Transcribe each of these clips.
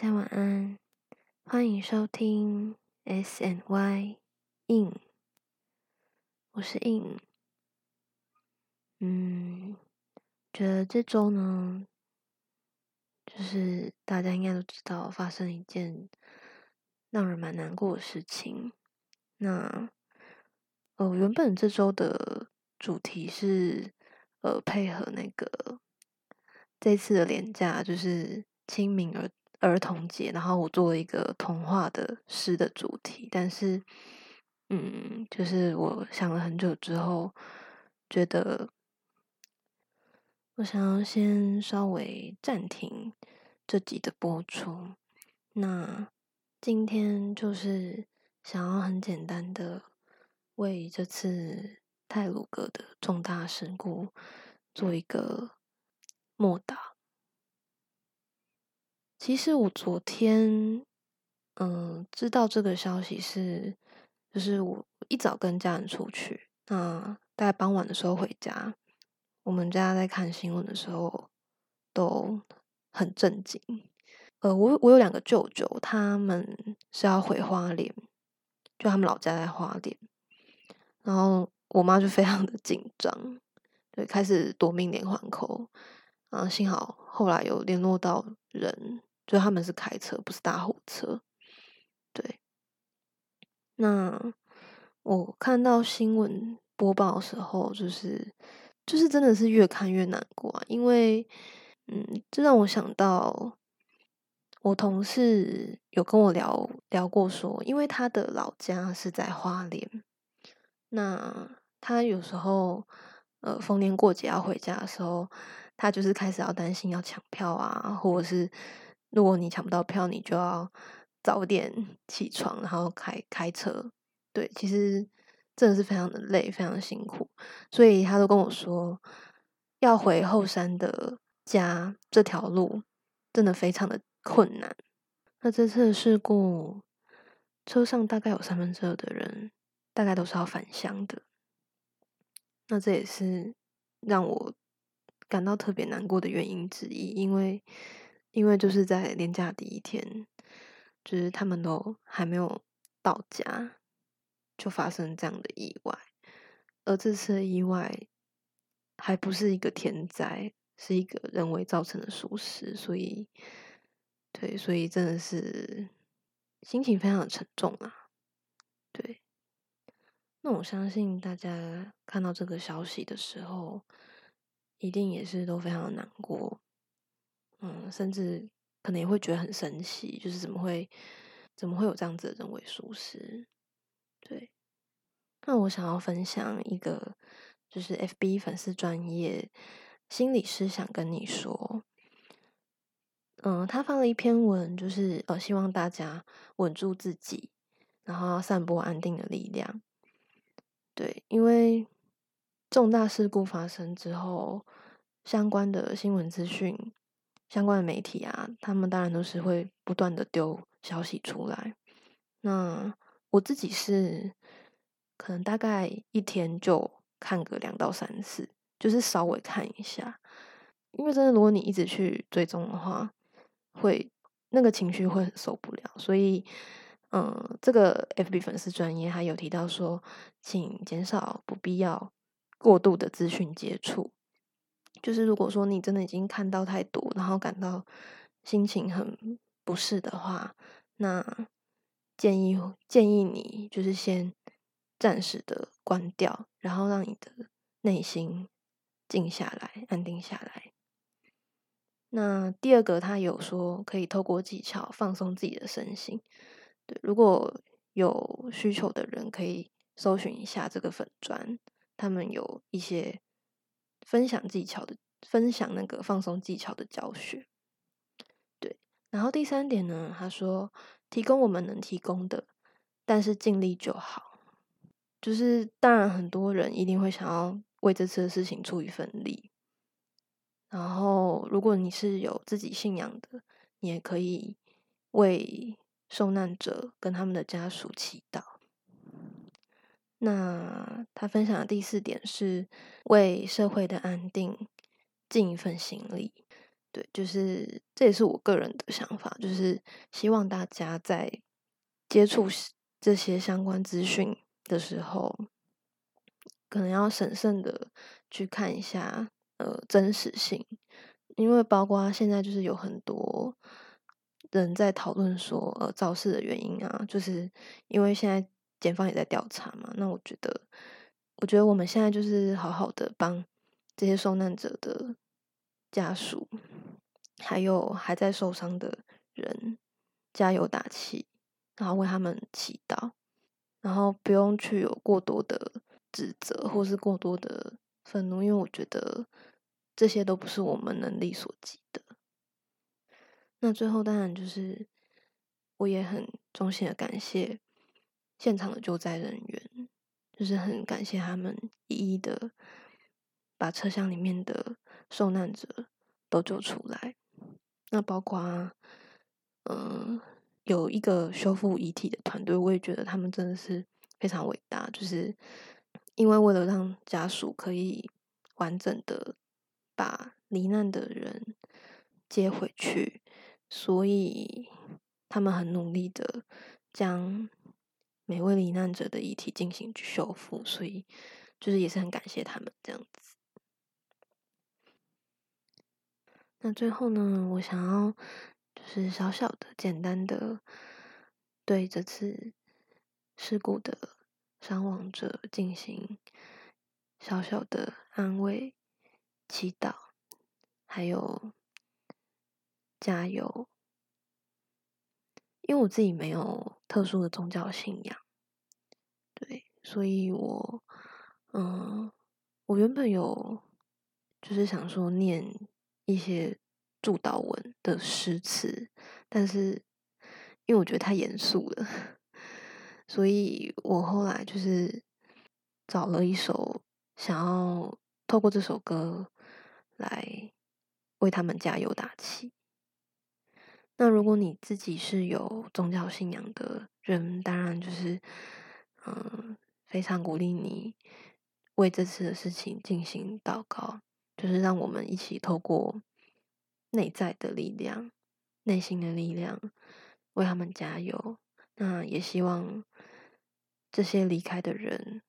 大家晚安，欢迎收听 S N Y In，我是 In。嗯，觉得这周呢，就是大家应该都知道发生一件让人蛮难过的事情。那呃，原本这周的主题是呃配合那个这次的年假，就是清明儿儿童节，然后我做了一个童话的诗的主题，但是嗯，就是我想了很久之后，觉得我想要先稍微暂停这集的播出。那今天就是想要很简单的为这次泰鲁格的重大事故做一个默祷。其实我昨天嗯知道这个消息是，就是我一早跟家人出去，那大概傍晚的时候回家，我们家在看新闻的时候都很震惊。呃，我我有两个舅舅，他们是要回花莲，就他们老家在花莲，然后我妈就非常的紧张，对，开始夺命连环扣，啊，幸好后来有联络到人，就他们是开车，不是大货车，对。那我看到新闻播报的时候，就是就是真的是越看越难过啊，因为嗯，这让我想到。我同事有跟我聊聊过，说因为他的老家是在花莲，那他有时候呃逢年过节要回家的时候，他就是开始要担心要抢票啊，或者是如果你抢不到票，你就要早点起床，然后开开车。对，其实真的是非常的累，非常辛苦，所以他都跟我说，要回后山的家这条路真的非常的。困难。那这次的事故，车上大概有三分之二的人，大概都是要返乡的。那这也是让我感到特别难过的原因之一，因为因为就是在年假第一天，就是他们都还没有到家，就发生这样的意外。而这次的意外还不是一个天灾，是一个人为造成的疏失，所以。对，所以真的是心情非常的沉重啊。对，那我相信大家看到这个消息的时候，一定也是都非常的难过，嗯，甚至可能也会觉得很神奇，就是怎么会怎么会有这样子的人为疏失？对，那我想要分享一个，就是 FB 粉丝专业心理师想跟你说。嗯，他发了一篇文，就是呃，希望大家稳住自己，然后散播安定的力量。对，因为重大事故发生之后，相关的新闻资讯、相关的媒体啊，他们当然都是会不断的丢消息出来。那我自己是可能大概一天就看个两到三次，就是稍微看一下，因为真的，如果你一直去追踪的话。会那个情绪会很受不了，所以，嗯，这个 FB 粉丝专业还有提到说，请减少不必要过度的资讯接触。就是如果说你真的已经看到太多，然后感到心情很不适的话，那建议建议你就是先暂时的关掉，然后让你的内心静下来，安定下来。那第二个，他有说可以透过技巧放松自己的身心。对，如果有需求的人，可以搜寻一下这个粉砖，他们有一些分享技巧的，分享那个放松技巧的教学。对，然后第三点呢，他说提供我们能提供的，但是尽力就好。就是当然，很多人一定会想要为这次的事情出一份力。然后，如果你是有自己信仰的，你也可以为受难者跟他们的家属祈祷。那他分享的第四点是为社会的安定尽一份心力。对，就是这也是我个人的想法，就是希望大家在接触这些相关资讯的时候，可能要审慎的去看一下呃真实性，因为包括现在就是有很多人在讨论说呃肇事的原因啊，就是因为现在检方也在调查嘛，那我觉得，我觉得我们现在就是好好的帮这些受难者的家属。还有还在受伤的人，加油打气，然后为他们祈祷，然后不用去有过多的指责或是过多的愤怒，因为我觉得这些都不是我们能力所及的。那最后当然就是，我也很衷心的感谢现场的救灾人员，就是很感谢他们一一的把车厢里面的受难者都救出来。那包括，嗯，有一个修复遗体的团队，我也觉得他们真的是非常伟大。就是因为为了让家属可以完整的把罹难的人接回去，所以他们很努力的将每位罹难者的遗体进行修复，所以就是也是很感谢他们这样子。那最后呢，我想要就是小小的、简单的对这次事故的伤亡者进行小小的安慰、祈祷，还有加油。因为我自己没有特殊的宗教信仰，对，所以我，嗯，我原本有就是想说念。一些祝祷文的诗词，但是因为我觉得太严肃了，所以我后来就是找了一首，想要透过这首歌来为他们加油打气。那如果你自己是有宗教信仰的人，当然就是嗯，非常鼓励你为这次的事情进行祷告。就是让我们一起透过内在的力量、内心的力量，为他们加油。那也希望这些离开的人，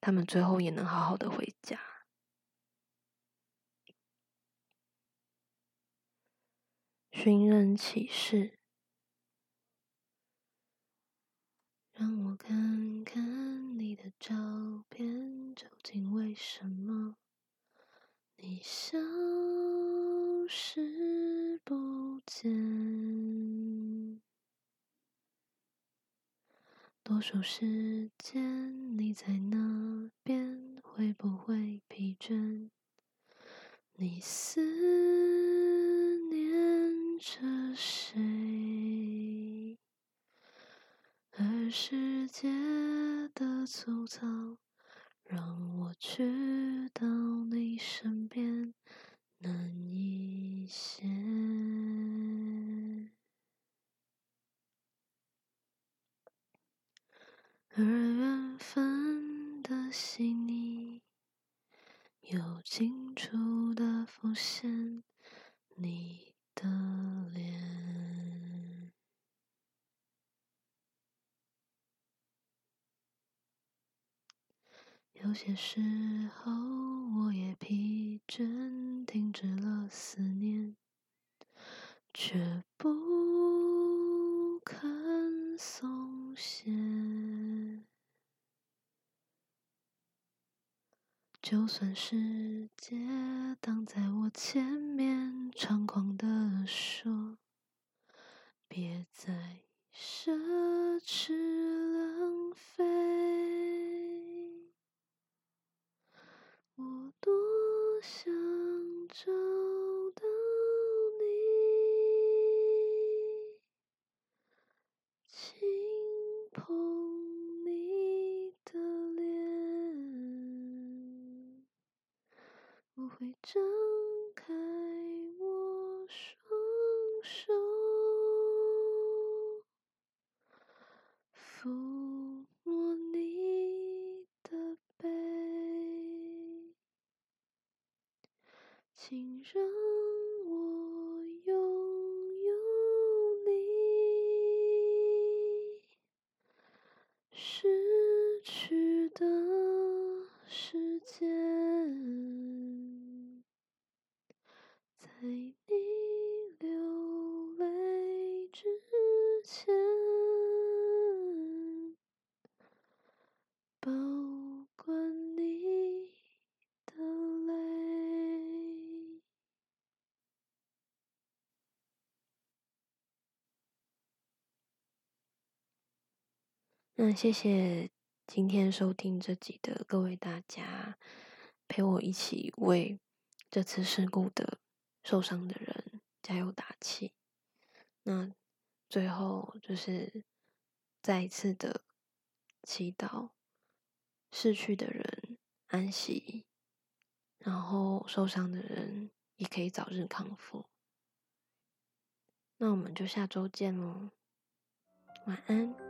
他们最后也能好好的回家。寻人启事，让我看看你的照片，究竟为什么？你消失不见，多数时间你在那边，会不会疲倦？你思着谁？而世界的粗糙。让我去到你身边难一些，而缘分的心腻又清楚的浮现你的脸。有有些时候，我也疲倦，停止了思念，却不肯松懈。就算世界挡在我前面，猖狂地说，别再奢侈浪费。我多想找到你，轻碰你的脸，睁开我双手，抚。请让我。你流泪之前，保管你的泪。那谢谢今天收听这集的各位大家，陪我一起为这次事故的受伤的人加油打气。那最后就是再一次的祈祷，逝去的人安息，然后受伤的人也可以早日康复。那我们就下周见喽，晚安。